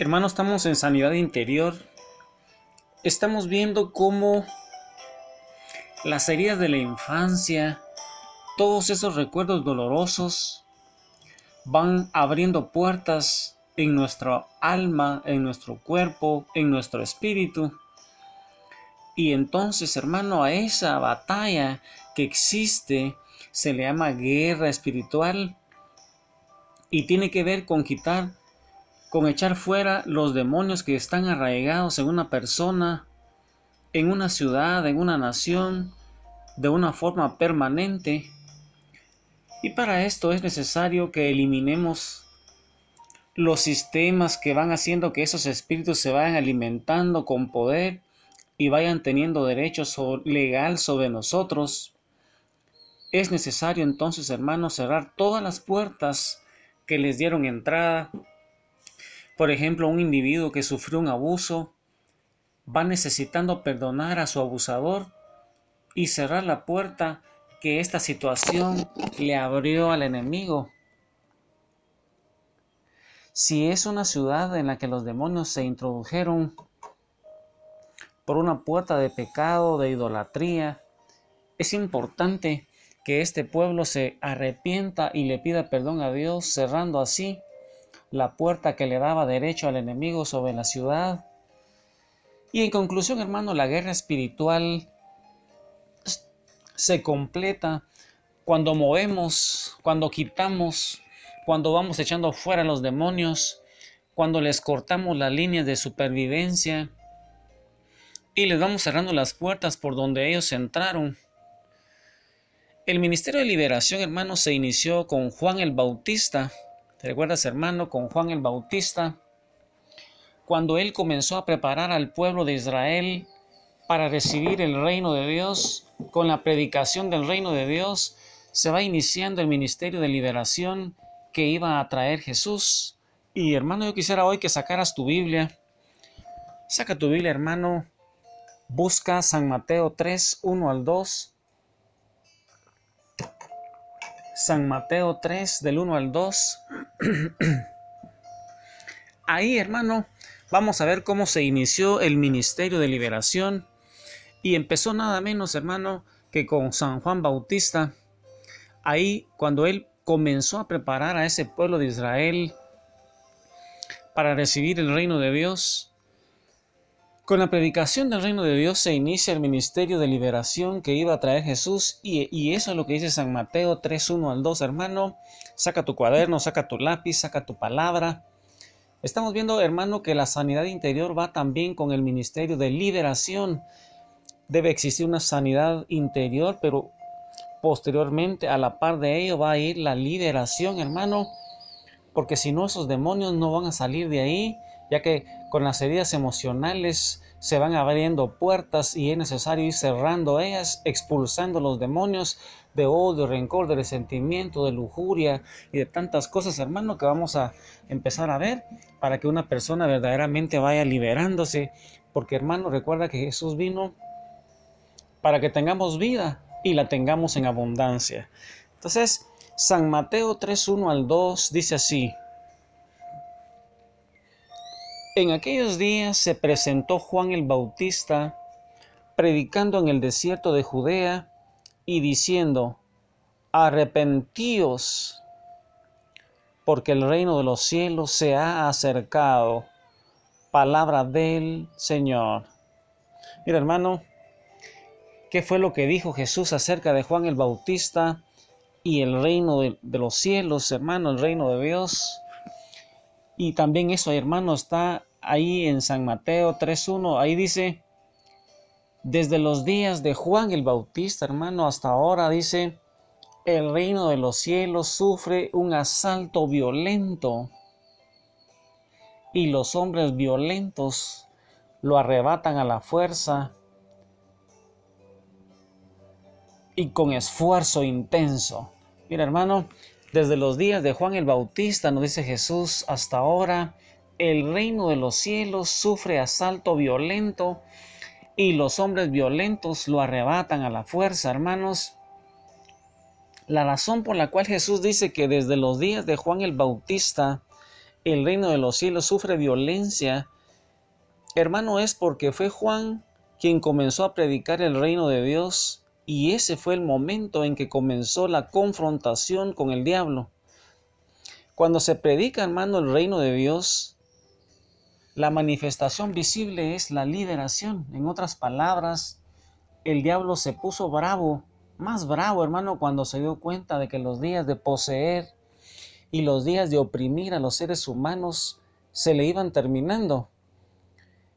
Hermanos, estamos en sanidad interior. Estamos viendo cómo las heridas de la infancia, todos esos recuerdos dolorosos, van abriendo puertas en nuestra alma, en nuestro cuerpo, en nuestro espíritu. Y entonces, hermano, a esa batalla que existe se le llama guerra espiritual y tiene que ver con quitar con echar fuera los demonios que están arraigados en una persona, en una ciudad, en una nación, de una forma permanente. Y para esto es necesario que eliminemos los sistemas que van haciendo que esos espíritus se vayan alimentando con poder y vayan teniendo derechos legal sobre nosotros. Es necesario entonces, hermanos, cerrar todas las puertas que les dieron entrada por ejemplo, un individuo que sufrió un abuso va necesitando perdonar a su abusador y cerrar la puerta que esta situación le abrió al enemigo. Si es una ciudad en la que los demonios se introdujeron por una puerta de pecado, de idolatría, es importante que este pueblo se arrepienta y le pida perdón a Dios, cerrando así la puerta que le daba derecho al enemigo sobre la ciudad. Y en conclusión, hermano, la guerra espiritual se completa cuando movemos, cuando quitamos, cuando vamos echando fuera los demonios, cuando les cortamos las líneas de supervivencia y les vamos cerrando las puertas por donde ellos entraron. El ministerio de liberación, hermano, se inició con Juan el Bautista, ¿Te recuerdas, hermano, con Juan el Bautista? Cuando él comenzó a preparar al pueblo de Israel para recibir el reino de Dios, con la predicación del reino de Dios, se va iniciando el ministerio de liberación que iba a traer Jesús. Y hermano, yo quisiera hoy que sacaras tu Biblia. Saca tu Biblia, hermano. Busca San Mateo 3, 1 al 2. San Mateo 3 del 1 al 2. Ahí, hermano, vamos a ver cómo se inició el ministerio de liberación y empezó nada menos, hermano, que con San Juan Bautista. Ahí, cuando él comenzó a preparar a ese pueblo de Israel para recibir el reino de Dios, con la predicación del reino de Dios se inicia el ministerio de liberación que iba a traer Jesús y, eso es lo que dice San Mateo 3.1 al 2, hermano. Saca tu cuaderno, saca tu lápiz, saca tu palabra. Estamos viendo, hermano, que la sanidad interior va también con el ministerio de liberación. Debe existir una sanidad interior, pero posteriormente a la par de ello va a ir la liberación, hermano, porque si no esos demonios no van a salir de ahí ya que con las heridas emocionales se van abriendo puertas y es necesario ir cerrando ellas, expulsando los demonios de odio, rencor, de resentimiento, de lujuria y de tantas cosas, hermano, que vamos a empezar a ver para que una persona verdaderamente vaya liberándose. Porque, hermano, recuerda que Jesús vino para que tengamos vida y la tengamos en abundancia. Entonces, San Mateo 3.1 al 2 dice así, en aquellos días se presentó Juan el Bautista predicando en el desierto de Judea y diciendo, arrepentíos, porque el reino de los cielos se ha acercado. Palabra del Señor. Mira hermano, ¿qué fue lo que dijo Jesús acerca de Juan el Bautista y el reino de, los cielos, hermano, el reino de Dios? Y también eso, hermano, está ahí en San Mateo 3.1, ahí dice, desde los días de Juan el Bautista, hermano, hasta ahora dice, el reino de los cielos sufre un asalto violento y los hombres violentos lo arrebatan a la fuerza y con esfuerzo intenso. Mira, hermano, desde los días de Juan el Bautista, nos dice Jesús, hasta ahora, el reino de los cielos sufre asalto violento y los hombres violentos lo arrebatan a la fuerza, hermanos. La razón por la cual Jesús dice que desde los días de Juan el Bautista el reino de los cielos sufre violencia, hermano, es porque fue Juan quien comenzó a predicar el reino de Dios y ese fue el momento en que comenzó la confrontación con el diablo. Cuando se predica, hermano, el reino de Dios, la manifestación visible es la liberación. En otras palabras, el diablo se puso bravo, más bravo, hermano, cuando se dio cuenta de que los días de poseer y los días de oprimir a los seres humanos se le iban terminando.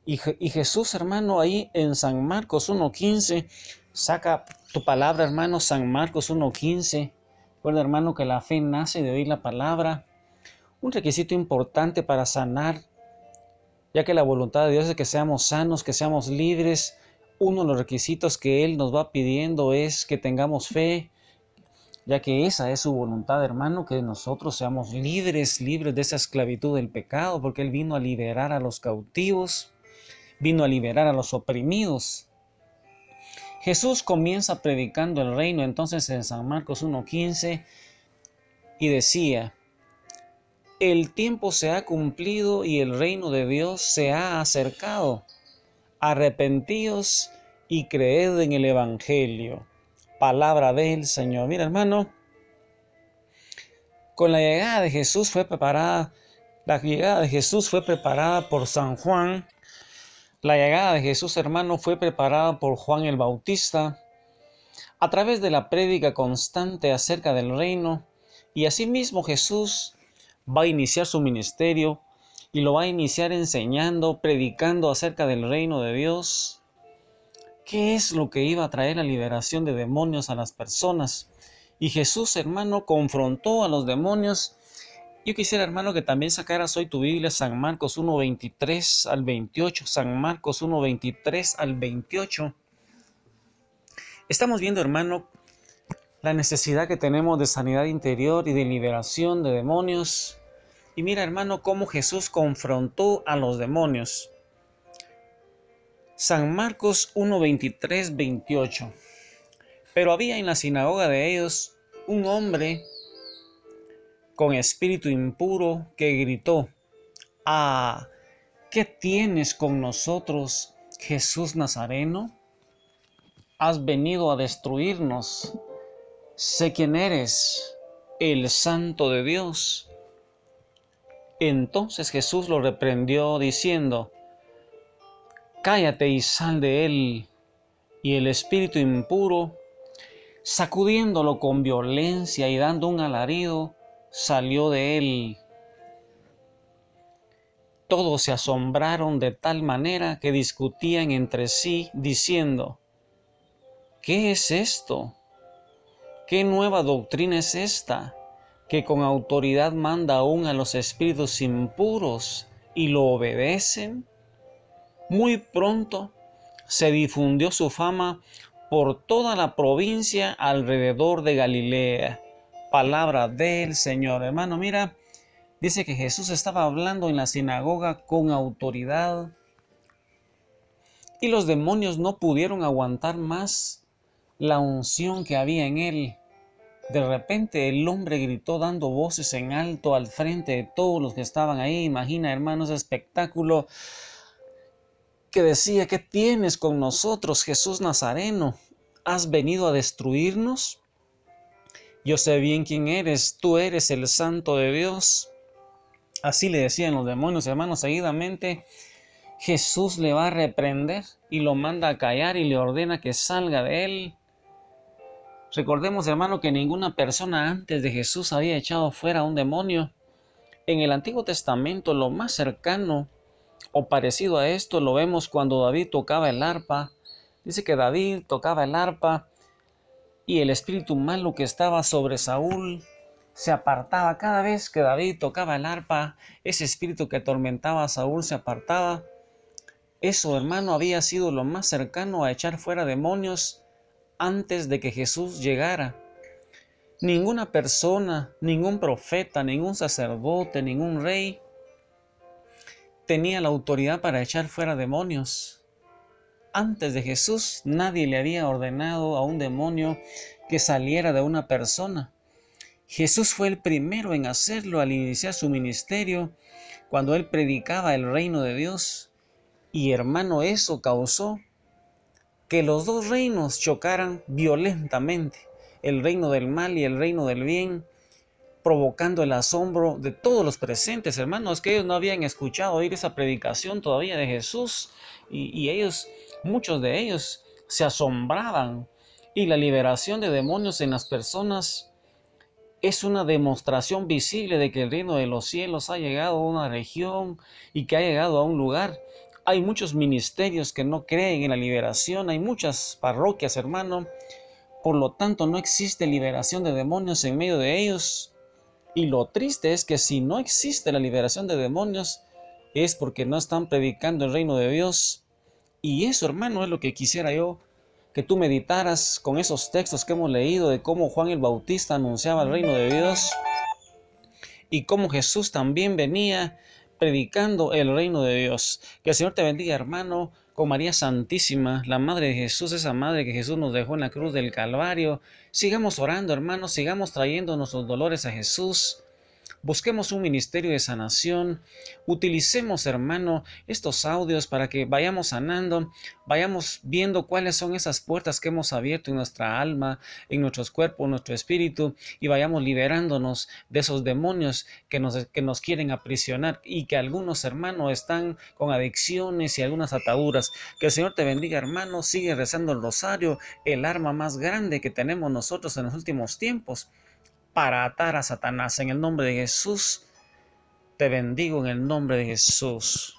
Y, Jesús, hermano, ahí en San Marcos 1.15, saca tu palabra, hermano, San Marcos 1.15. Recuerda, hermano, que la fe nace de oír la palabra. Un requisito importante para sanar, ya que la voluntad de Dios es que seamos sanos, que seamos libres. Uno de los requisitos que Él nos va pidiendo es que tengamos fe, ya que esa es su voluntad, hermano, que nosotros seamos libres, libres de esa esclavitud del pecado, porque Él vino a liberar a los cautivos vino a liberar a los oprimidos. Jesús comienza predicando el reino entonces en San Marcos 1.15 y decía, el tiempo se ha cumplido y el reino de Dios se ha acercado. Arrepentíos y creed en el Evangelio. Palabra del Señor. Mira hermano, con la llegada de Jesús fue preparada, la llegada de Jesús fue preparada por San Juan la llegada de Jesús hermano fue preparada por Juan el Bautista a través de la prédica constante acerca del reino y asimismo Jesús va a iniciar su ministerio y lo va a iniciar enseñando, predicando acerca del reino de Dios. ¿Qué es lo que iba a traer la liberación de demonios a las personas? Y Jesús, hermano, confrontó a los demonios yo quisiera, hermano, que también sacaras hoy tu Biblia, San Marcos 1.23 al 28, San Marcos 1.23 al 28. Estamos viendo, hermano, la necesidad que tenemos de sanidad interior y de liberación de demonios. Y mira, hermano, cómo Jesús confrontó a los demonios. San Marcos 1.23, 28. Pero había en la sinagoga de ellos un hombre con espíritu impuro que gritó, Ah, ¿qué tienes con nosotros, Jesús Nazareno? Has venido a destruirnos. Sé quién eres, el Santo de Dios. Entonces Jesús lo reprendió diciendo, Cállate y sal de él. Y el espíritu impuro, sacudiéndolo con violencia y dando un alarido, salió de él. Todos se asombraron de tal manera que discutían entre sí, diciendo, ¿qué es esto? ¿Qué nueva doctrina es esta? Que con autoridad manda aún a los espíritus impuros y lo obedecen? Muy pronto se difundió su fama por toda la provincia alrededor de Galilea palabra del Señor. Hermano, mira, dice que Jesús estaba hablando en la sinagoga con autoridad y los demonios no pudieron aguantar más la unción que había en él. De repente el hombre gritó dando voces en alto al frente de todos los que estaban ahí. Imagina, hermanos, espectáculo que decía, ¿qué tienes con nosotros, Jesús Nazareno? ¿Has venido a destruirnos? Yo sé bien quién eres, tú eres el santo de Dios. Así le decían los demonios, hermanos, seguidamente Jesús le va a reprender y lo manda a callar y le ordena que salga de él. Recordemos, hermano, que ninguna persona antes de Jesús había echado fuera un demonio. En el Antiguo Testamento lo más cercano o parecido a esto lo vemos cuando David tocaba el arpa. Dice que David tocaba el arpa y el espíritu malo que estaba sobre Saúl se apartaba cada vez que David tocaba el arpa, ese espíritu que atormentaba a Saúl se apartaba. Eso, hermano, había sido lo más cercano a echar fuera demonios antes de que Jesús llegara. Ninguna persona, ningún profeta, ningún sacerdote, ningún rey tenía la autoridad para echar fuera demonios. Antes de Jesús nadie le había ordenado a un demonio que saliera de una persona. Jesús fue el primero en hacerlo al iniciar su ministerio, cuando él predicaba el reino de Dios. Y hermano, eso causó que los dos reinos chocaran violentamente, el reino del mal y el reino del bien, provocando el asombro de todos los presentes, hermanos, que ellos no habían escuchado oír esa predicación todavía de Jesús y, y ellos, muchos de ellos, se asombraban y la liberación de demonios en las personas es una demostración visible de que el reino de los cielos ha llegado a una región y que ha llegado a un lugar. Hay muchos ministerios que no creen en la liberación, hay muchas parroquias, hermano. Por lo tanto, no existe liberación de demonios en medio de ellos. Y lo triste es que si no existe la liberación de demonios, es porque no están predicando el reino de Dios. Y eso, hermano, es lo que quisiera yo que tú meditaras con esos textos que hemos leído de cómo Juan el Bautista anunciaba el reino de Dios y cómo Jesús también venía predicando el reino de Dios. Que el Señor te bendiga, hermano, con María Santísima, la Madre de Jesús, esa Madre que Jesús nos dejó en la cruz del Calvario. Sigamos orando, hermanos, sigamos trayendo nuestros dolores a Jesús. Busquemos un ministerio de sanación. Utilicemos, hermano, estos audios para que vayamos sanando, vayamos viendo cuáles son esas puertas que hemos abierto en nuestra alma, en nuestros cuerpos, en nuestro espíritu, y vayamos liberándonos de esos demonios que nos, que nos quieren aprisionar y que algunos, hermanos, están con adicciones y algunas ataduras. Que el Señor te bendiga, hermano. Sigue rezando el rosario, el arma más grande que tenemos nosotros en los últimos tiempos para atar a Satanás. En el nombre de Jesús, te bendigo en el nombre de Jesús.